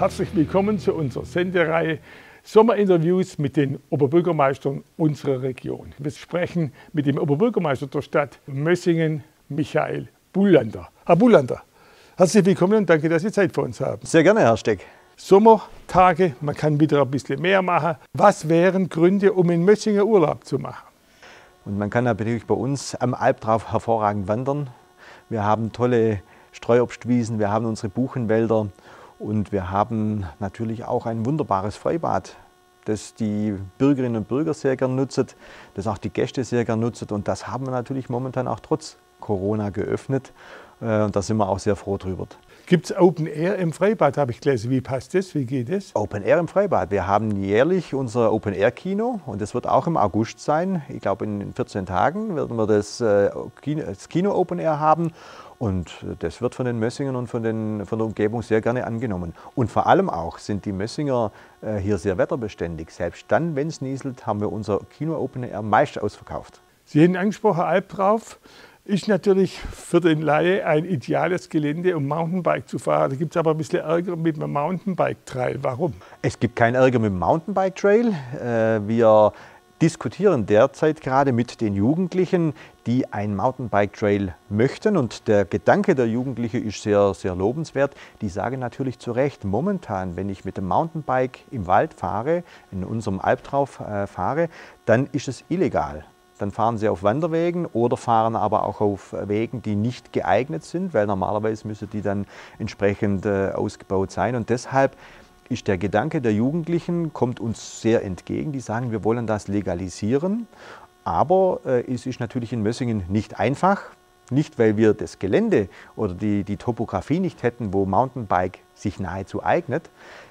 Herzlich willkommen zu unserer Sendereihe Sommerinterviews mit den Oberbürgermeistern unserer Region. Wir sprechen mit dem Oberbürgermeister der Stadt Mössingen, Michael Bullander. Herr Bullander, herzlich willkommen und danke, dass Sie Zeit für uns haben. Sehr gerne, Herr Steck. Sommertage, man kann wieder ein bisschen mehr machen. Was wären Gründe, um in Mössingen Urlaub zu machen? Und man kann natürlich bei uns am Albtrauf hervorragend wandern. Wir haben tolle Streuobstwiesen, wir haben unsere Buchenwälder und wir haben natürlich auch ein wunderbares Freibad, das die Bürgerinnen und Bürger sehr gern nutzen, das auch die Gäste sehr gern nutzen. Und das haben wir natürlich momentan auch trotz Corona geöffnet. Äh, und da sind wir auch sehr froh drüber. Gibt es Open Air im Freibad, habe ich gelesen. Wie passt das? Wie geht es? Open Air im Freibad. Wir haben jährlich unser Open Air Kino und das wird auch im August sein. Ich glaube, in 14 Tagen werden wir das äh, Kino, das Kino Open Air haben. Und das wird von den Mössingern und von, den, von der Umgebung sehr gerne angenommen. Und vor allem auch sind die Mössinger äh, hier sehr wetterbeständig. Selbst dann, wenn es nieselt, haben wir unser Kino Open Air meist ausverkauft. Sie haben angesprochen, Albtrauf ist natürlich für den Laie ein ideales Gelände, um Mountainbike zu fahren. Da gibt es aber ein bisschen Ärger mit dem Mountainbike-Trail. Warum? Es gibt keinen Ärger mit dem Mountainbike-Trail. Äh, wir diskutieren derzeit gerade mit den Jugendlichen, die ein Mountainbike Trail möchten. Und der Gedanke der Jugendlichen ist sehr, sehr lobenswert. Die sagen natürlich zu Recht, momentan, wenn ich mit dem Mountainbike im Wald fahre, in unserem Albtrauf äh, fahre, dann ist es illegal. Dann fahren sie auf Wanderwegen oder fahren aber auch auf Wegen, die nicht geeignet sind, weil normalerweise müssen die dann entsprechend äh, ausgebaut sein. Und deshalb ist der Gedanke der Jugendlichen, kommt uns sehr entgegen. Die sagen, wir wollen das legalisieren. Aber äh, es ist natürlich in Mössingen nicht einfach. Nicht, weil wir das Gelände oder die, die Topografie nicht hätten, wo Mountainbike sich nahezu eignet,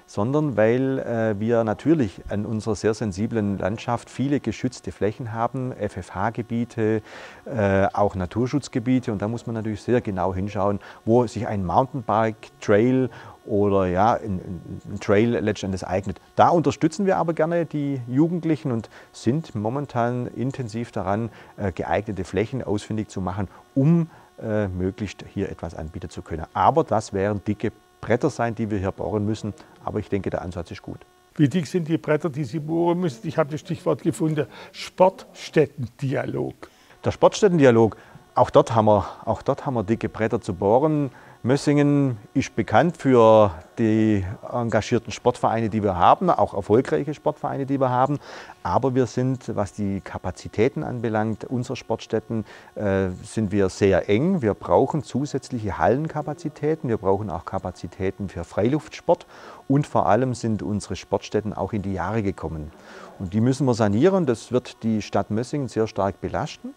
sondern weil äh, wir natürlich an unserer sehr sensiblen Landschaft viele geschützte Flächen haben, FFH-Gebiete, äh, auch Naturschutzgebiete. Und da muss man natürlich sehr genau hinschauen, wo sich ein Mountainbike-Trail oder ja, ein, ein Trail letztendlich eignet. Da unterstützen wir aber gerne die Jugendlichen und sind momentan intensiv daran, äh, geeignete Flächen ausfindig zu machen, um äh, möglichst hier etwas anbieten zu können. Aber das wären dicke Bretter sein, die wir hier bohren müssen. Aber ich denke, der Ansatz ist gut. Wie dick sind die Bretter, die Sie bohren müssen? Ich habe das Stichwort gefunden, Sportstättendialog. Der Sportstättendialog, auch dort, haben wir, auch dort haben wir dicke Bretter zu bohren. Mössingen ist bekannt für die engagierten Sportvereine, die wir haben, auch erfolgreiche Sportvereine, die wir haben. Aber wir sind, was die Kapazitäten anbelangt, unserer Sportstätten, äh, sind wir sehr eng. Wir brauchen zusätzliche Hallenkapazitäten. Wir brauchen auch Kapazitäten für Freiluftsport. Und vor allem sind unsere Sportstätten auch in die Jahre gekommen. Und die müssen wir sanieren. Das wird die Stadt Mössingen sehr stark belasten.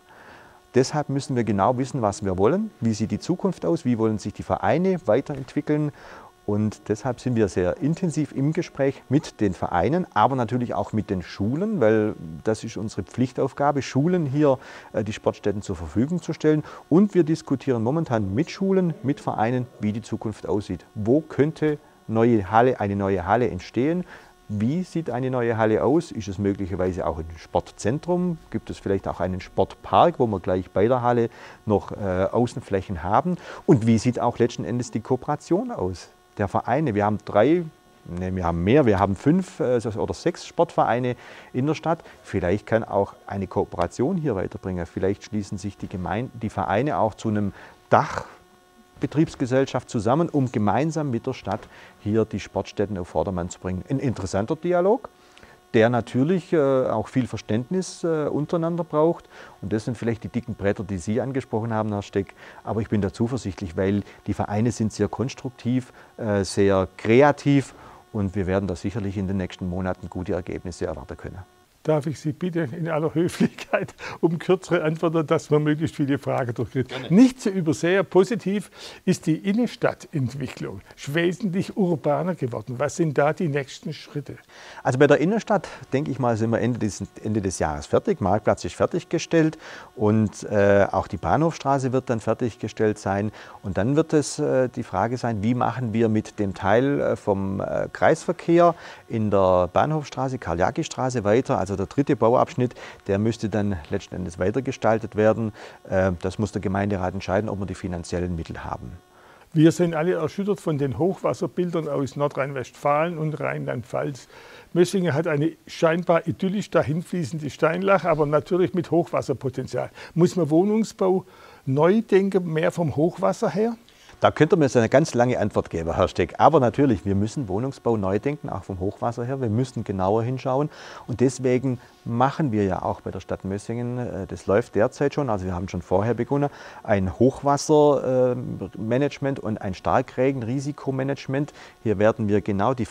Deshalb müssen wir genau wissen, was wir wollen, wie sieht die Zukunft aus, wie wollen sich die Vereine weiterentwickeln. Und deshalb sind wir sehr intensiv im Gespräch mit den Vereinen, aber natürlich auch mit den Schulen, weil das ist unsere Pflichtaufgabe, Schulen hier äh, die Sportstätten zur Verfügung zu stellen. Und wir diskutieren momentan mit Schulen, mit Vereinen, wie die Zukunft aussieht. Wo könnte neue Halle, eine neue Halle entstehen? Wie sieht eine neue Halle aus? Ist es möglicherweise auch ein Sportzentrum? Gibt es vielleicht auch einen Sportpark, wo wir gleich bei der Halle noch äh, Außenflächen haben? Und wie sieht auch letzten Endes die Kooperation aus der Vereine? Wir haben drei, ne, wir haben mehr, wir haben fünf äh, oder sechs Sportvereine in der Stadt. Vielleicht kann auch eine Kooperation hier weiterbringen. Vielleicht schließen sich die, Gemeinde, die Vereine auch zu einem Dach Betriebsgesellschaft zusammen, um gemeinsam mit der Stadt hier die Sportstätten auf Vordermann zu bringen. Ein interessanter Dialog, der natürlich äh, auch viel Verständnis äh, untereinander braucht. Und das sind vielleicht die dicken Bretter, die Sie angesprochen haben, Herr Steck. Aber ich bin da zuversichtlich, weil die Vereine sind sehr konstruktiv, äh, sehr kreativ und wir werden da sicherlich in den nächsten Monaten gute Ergebnisse erwarten können darf ich Sie bitten, in aller Höflichkeit um kürzere Antworten, dass man möglichst viele Fragen durchkriegt. Nicht zu übersehen, positiv ist die Innenstadtentwicklung wesentlich urbaner geworden. Was sind da die nächsten Schritte? Also bei der Innenstadt, denke ich mal, sind wir Ende des, Ende des Jahres fertig. Marktplatz ist fertiggestellt und äh, auch die Bahnhofstraße wird dann fertiggestellt sein. Und dann wird es äh, die Frage sein, wie machen wir mit dem Teil äh, vom äh, Kreisverkehr in der Bahnhofstraße, Karl-Jaki-Straße weiter. Also also der dritte Bauabschnitt, der müsste dann letzten Endes weitergestaltet werden. Äh, das muss der Gemeinderat entscheiden, ob wir die finanziellen Mittel haben. Wir sind alle erschüttert von den Hochwasserbildern aus Nordrhein-Westfalen und Rheinland-Pfalz. Mössingen hat eine scheinbar idyllisch dahinfließende Steinlache, aber natürlich mit Hochwasserpotenzial. Muss man Wohnungsbau neu denken, mehr vom Hochwasser her? Da könnte man jetzt eine ganz lange Antwort geben, Herr Steck. Aber natürlich, wir müssen Wohnungsbau neu denken, auch vom Hochwasser her. Wir müssen genauer hinschauen. Und deswegen machen wir ja auch bei der Stadt Mössingen, äh, das läuft derzeit schon, also wir haben schon vorher begonnen, ein Hochwassermanagement und ein Starkregenrisikomanagement. Hier werden wir genau die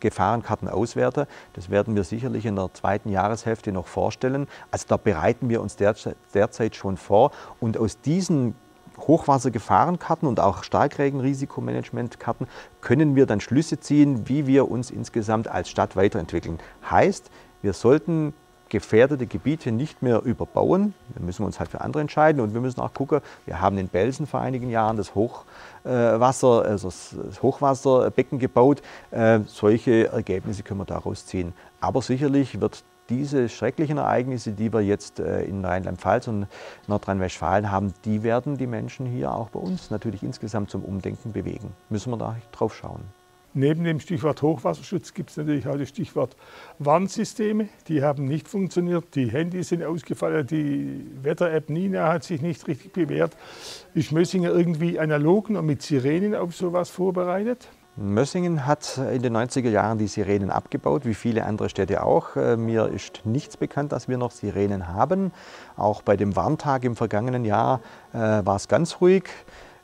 Gefahrenkarten auswerten. Das werden wir sicherlich in der zweiten Jahreshälfte noch vorstellen. Also da bereiten wir uns derzeit schon vor. Und aus diesen Hochwassergefahrenkarten und auch Starkregenrisikomanagementkarten können wir dann Schlüsse ziehen, wie wir uns insgesamt als Stadt weiterentwickeln. Heißt, wir sollten gefährdete Gebiete nicht mehr überbauen. Da müssen wir uns halt für andere entscheiden und wir müssen auch gucken, wir haben in Belsen vor einigen Jahren das Hochwasser, also das Hochwasserbecken gebaut. Äh, solche Ergebnisse können wir daraus ziehen. Aber sicherlich wird diese schrecklichen Ereignisse, die wir jetzt äh, in Rheinland-Pfalz und Nordrhein-Westfalen haben, die werden die Menschen hier auch bei uns natürlich insgesamt zum Umdenken bewegen. Müssen wir da drauf schauen. Neben dem Stichwort Hochwasserschutz gibt es natürlich auch das Stichwort Warnsysteme. Die haben nicht funktioniert, die Handys sind ausgefallen, die Wetter-App Nina hat sich nicht richtig bewährt. Ist Mössinger irgendwie analog und mit Sirenen auf sowas vorbereitet? Mössingen hat in den 90er Jahren die Sirenen abgebaut, wie viele andere Städte auch. Äh, mir ist nichts bekannt, dass wir noch Sirenen haben. Auch bei dem Warntag im vergangenen Jahr äh, war es ganz ruhig.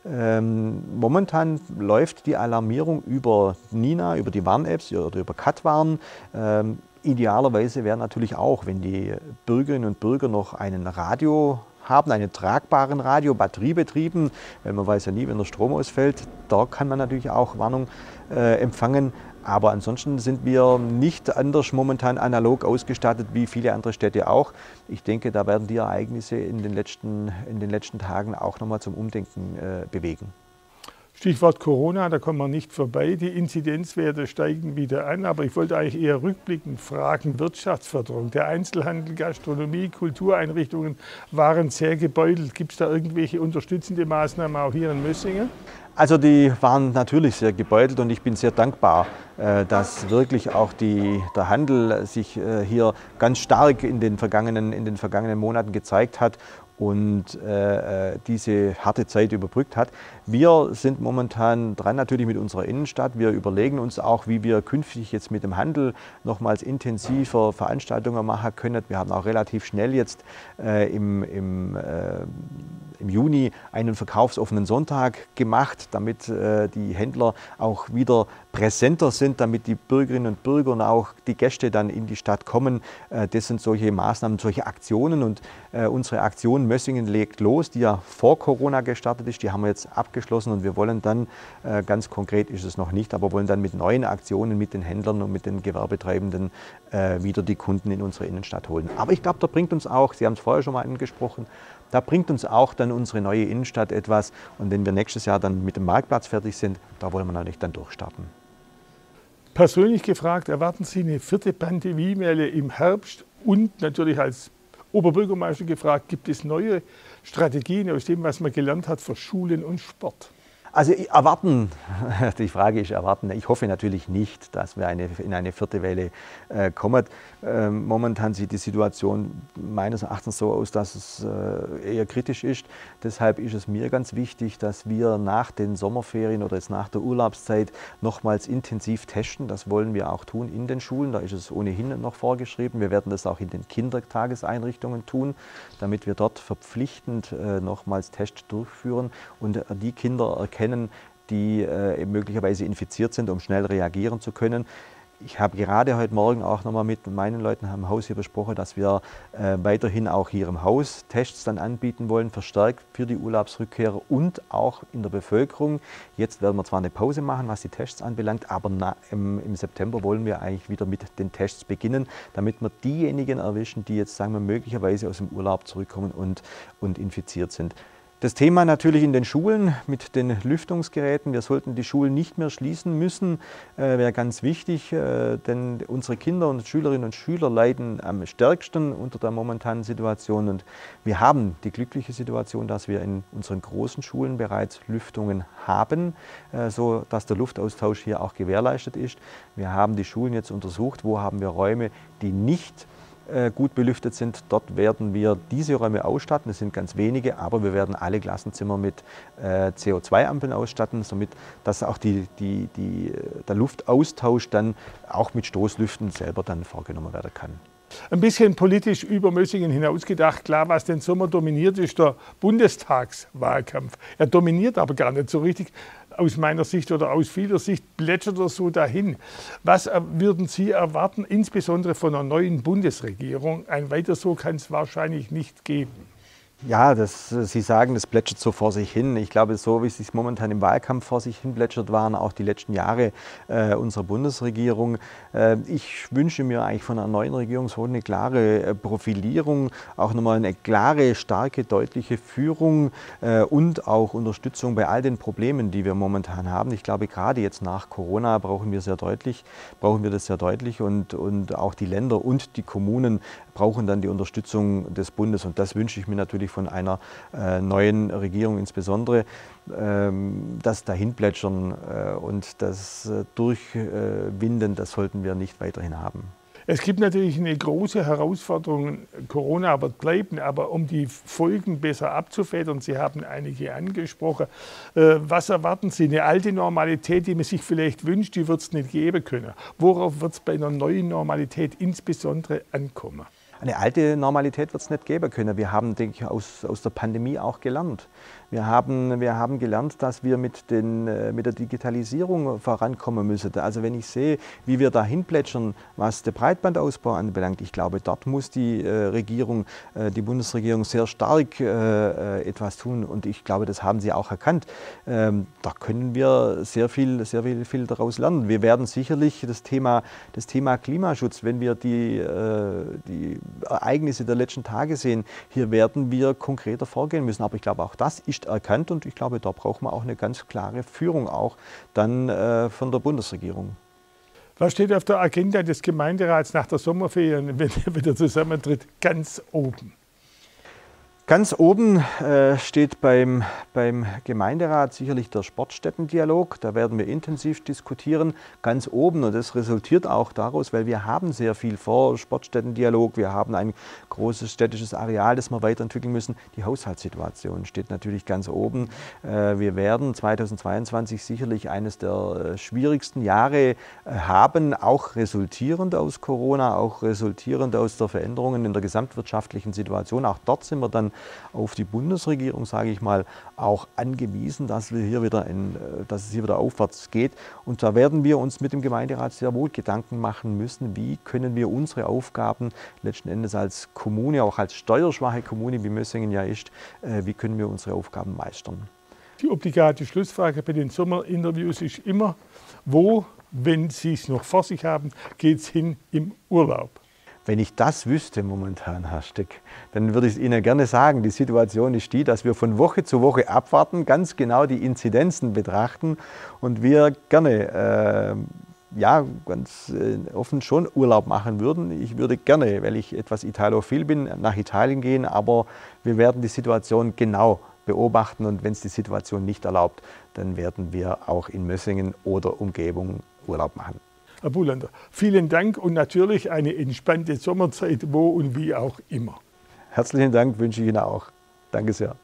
Ähm, momentan läuft die Alarmierung über Nina, über die Warn-Apps oder über Katwarn. Ähm, idealerweise wäre natürlich auch, wenn die Bürgerinnen und Bürger noch einen Radio haben, einen tragbaren Radio, batteriebetrieben, weil man weiß ja nie, wenn der Strom ausfällt, da kann man natürlich auch Warnung äh, empfangen. Aber ansonsten sind wir nicht anders momentan analog ausgestattet wie viele andere Städte auch. Ich denke, da werden die Ereignisse in den letzten, in den letzten Tagen auch nochmal zum Umdenken äh, bewegen. Stichwort Corona, da kommen wir nicht vorbei. Die Inzidenzwerte steigen wieder an, aber ich wollte eigentlich eher rückblickend fragen, Wirtschaftsförderung. Der Einzelhandel, Gastronomie, Kultureinrichtungen waren sehr gebeutelt. Gibt es da irgendwelche unterstützende Maßnahmen auch hier in Mössingen? Also die waren natürlich sehr gebeutelt und ich bin sehr dankbar, äh, dass wirklich auch die, der Handel sich äh, hier ganz stark in den vergangenen, in den vergangenen Monaten gezeigt hat und äh, äh, diese harte Zeit überbrückt hat. Wir sind momentan dran natürlich mit unserer Innenstadt. Wir überlegen uns auch, wie wir künftig jetzt mit dem Handel nochmals intensiver Veranstaltungen machen können. Wir haben auch relativ schnell jetzt äh, im, im äh, im Juni einen verkaufsoffenen Sonntag gemacht, damit äh, die Händler auch wieder präsenter sind, damit die Bürgerinnen und Bürger und auch die Gäste dann in die Stadt kommen. Äh, das sind solche Maßnahmen, solche Aktionen und äh, unsere Aktion Mössingen legt los, die ja vor Corona gestartet ist, die haben wir jetzt abgeschlossen und wir wollen dann, äh, ganz konkret ist es noch nicht, aber wollen dann mit neuen Aktionen mit den Händlern und mit den Gewerbetreibenden äh, wieder die Kunden in unsere Innenstadt holen. Aber ich glaube, da bringt uns auch, Sie haben es vorher schon mal angesprochen, da bringt uns auch dann unsere neue Innenstadt etwas. Und wenn wir nächstes Jahr dann mit dem Marktplatz fertig sind, da wollen wir natürlich dann durchstarten. Persönlich gefragt, erwarten Sie eine vierte Pandemiewelle im Herbst? Und natürlich als Oberbürgermeister gefragt, gibt es neue Strategien aus dem, was man gelernt hat für Schulen und Sport? Also erwarten, die Frage ist erwarten. Ich hoffe natürlich nicht, dass wir eine, in eine vierte Welle äh, kommen. Ähm, momentan sieht die Situation meines Erachtens so aus, dass es äh, eher kritisch ist. Deshalb ist es mir ganz wichtig, dass wir nach den Sommerferien oder jetzt nach der Urlaubszeit nochmals intensiv testen. Das wollen wir auch tun in den Schulen. Da ist es ohnehin noch vorgeschrieben. Wir werden das auch in den Kindertageseinrichtungen tun, damit wir dort verpflichtend äh, nochmals Tests durchführen und äh, die Kinder erkennen, erkennen, die äh, möglicherweise infiziert sind, um schnell reagieren zu können. Ich habe gerade heute Morgen auch nochmal mit meinen Leuten am Haus hier besprochen, dass wir äh, weiterhin auch hier im Haus Tests dann anbieten wollen, verstärkt für die Urlaubsrückkehrer und auch in der Bevölkerung. Jetzt werden wir zwar eine Pause machen, was die Tests anbelangt, aber na, im, im, September wollen wir eigentlich wieder mit den Tests beginnen, damit wir diejenigen erwischen, die jetzt sagen wir möglicherweise aus dem Urlaub zurückkommen und, und infiziert sind. Das Thema natürlich in den Schulen mit den Lüftungsgeräten. Wir sollten die Schulen nicht mehr schließen müssen, äh, wäre ganz wichtig, äh, denn unsere Kinder und Schülerinnen und Schüler leiden am stärksten unter der momentanen Situation. Und wir haben die glückliche Situation, dass wir in unseren großen Schulen bereits Lüftungen haben, äh, so dass der Luftaustausch hier auch gewährleistet ist. Wir haben die Schulen jetzt untersucht, wo haben wir Räume, die nicht gut belüftet sind. Dort werden wir diese Räume ausstatten. Es sind ganz wenige, aber wir werden alle Klassenzimmer mit äh, CO2-Ampeln ausstatten, somit dass auch die, die, die, äh, der Luftaustausch dann auch mit Stoßlüften selber dann vorgenommen werden kann. Ein bisschen politisch über Mössingen hinausgedacht. Klar, was den Sommer dominiert, ist der Bundestagswahlkampf. Er dominiert aber gar nicht so richtig aus meiner Sicht oder aus vieler Sicht plätschert er so dahin. Was würden Sie erwarten, insbesondere von einer neuen Bundesregierung? Ein weiter so kann es wahrscheinlich nicht geben. Ja, das, Sie sagen, das plätschert so vor sich hin. Ich glaube, so wie es sich momentan im Wahlkampf vor sich hin plätschert, waren auch die letzten Jahre äh, unserer Bundesregierung. Äh, ich wünsche mir eigentlich von einer neuen Regierung so eine klare äh, Profilierung, auch nochmal eine klare, starke, deutliche Führung äh, und auch Unterstützung bei all den Problemen, die wir momentan haben. Ich glaube, gerade jetzt nach Corona brauchen wir sehr deutlich, brauchen wir das sehr deutlich und, und auch die Länder und die Kommunen brauchen dann die Unterstützung des Bundes und das wünsche ich mir natürlich von einer äh, neuen Regierung insbesondere, ähm, das Dahinplätschern äh, und das äh, Durchwinden, das sollten wir nicht weiterhin haben. Es gibt natürlich eine große Herausforderung, Corona wird bleiben, aber um die Folgen besser abzufedern, Sie haben einige angesprochen, äh, was erwarten Sie? Eine alte Normalität, die man sich vielleicht wünscht, die wird es nicht geben können. Worauf wird es bei einer neuen Normalität insbesondere ankommen? Eine alte Normalität wird es nicht geben können. Wir haben, denke ich, aus, aus der Pandemie auch gelernt. Wir haben, wir haben gelernt, dass wir mit, den, äh, mit der Digitalisierung vorankommen müssen. Also wenn ich sehe, wie wir dahin plätschern, was den Breitbandausbau anbelangt, ich glaube, dort muss die äh, Regierung, äh, die Bundesregierung sehr stark etwas tun. Und ich glaube, das haben sie auch erkannt. Ähm, da können wir sehr viel, sehr viel, viel daraus lernen. Wir werden sicherlich das Thema, das Thema Klimaschutz, wenn wir die, die Ereignisse der letzten Tage sehen, hier werden wir konkreter vorgehen müssen. Aber ich glaube, auch das ist erkannt und ich glaube, da braucht man auch eine ganz klare Führung auch dann äh, von der Bundesregierung. Was steht auf der Agenda des Gemeinderats nach der Sommerferien, wenn er wieder zusammentritt, ganz oben? Ganz oben äh, steht beim, beim Gemeinderat sicherlich der Sportstättendialog. Da werden wir intensiv diskutieren. Ganz oben, und das resultiert auch daraus, weil wir haben sehr viel vor, Sportstättendialog, wir haben ein großes städtisches Areal, das wir weiterentwickeln müssen. Die Haushaltssituation steht natürlich ganz oben. Äh, wir werden 2022 sicherlich eines der äh, schwierigsten Jahre äh, haben, auch resultierend aus Corona, auch resultierend aus der Veränderungen in der gesamtwirtschaftlichen Situation. Auch dort sind wir dann auf die Bundesregierung, sage ich mal, auch angewiesen, dass, wir hier wieder in, äh, dass es hier wieder aufwärts geht. Und da werden wir uns mit dem Gemeinderat sehr wohl Gedanken machen müssen, wie können wir unsere Aufgaben letzten Endes als Kommune, auch als steuerschwache Kommune, wie Mössingen ja ist, äh, wie können wir unsere Aufgaben meistern. Die obligate Schlussfrage bei den Sommerinterviews ist immer, wo, wenn Sie es noch vor sich haben, geht es hin im Urlaub? Wenn ich das wüsste momentan, Herr Steck, dann würde ich Ihnen gerne sagen, die Situation ist die, dass wir von Woche zu Woche abwarten, ganz genau die Inzidenzen betrachten und wir gerne äh, ja, ganz äh, offen schon Urlaub machen würden. Ich würde gerne, weil ich etwas italophil bin, nach Italien gehen, aber wir werden die Situation genau beobachten und wenn es die Situation nicht erlaubt, dann werden wir auch in Mössingen oder Umgebung Urlaub machen. Herr Bullander, vielen Dank und natürlich eine entspannte Sommerzeit, wo und wie auch immer. Herzlichen Dank wünsche ich Ihnen auch. Danke sehr.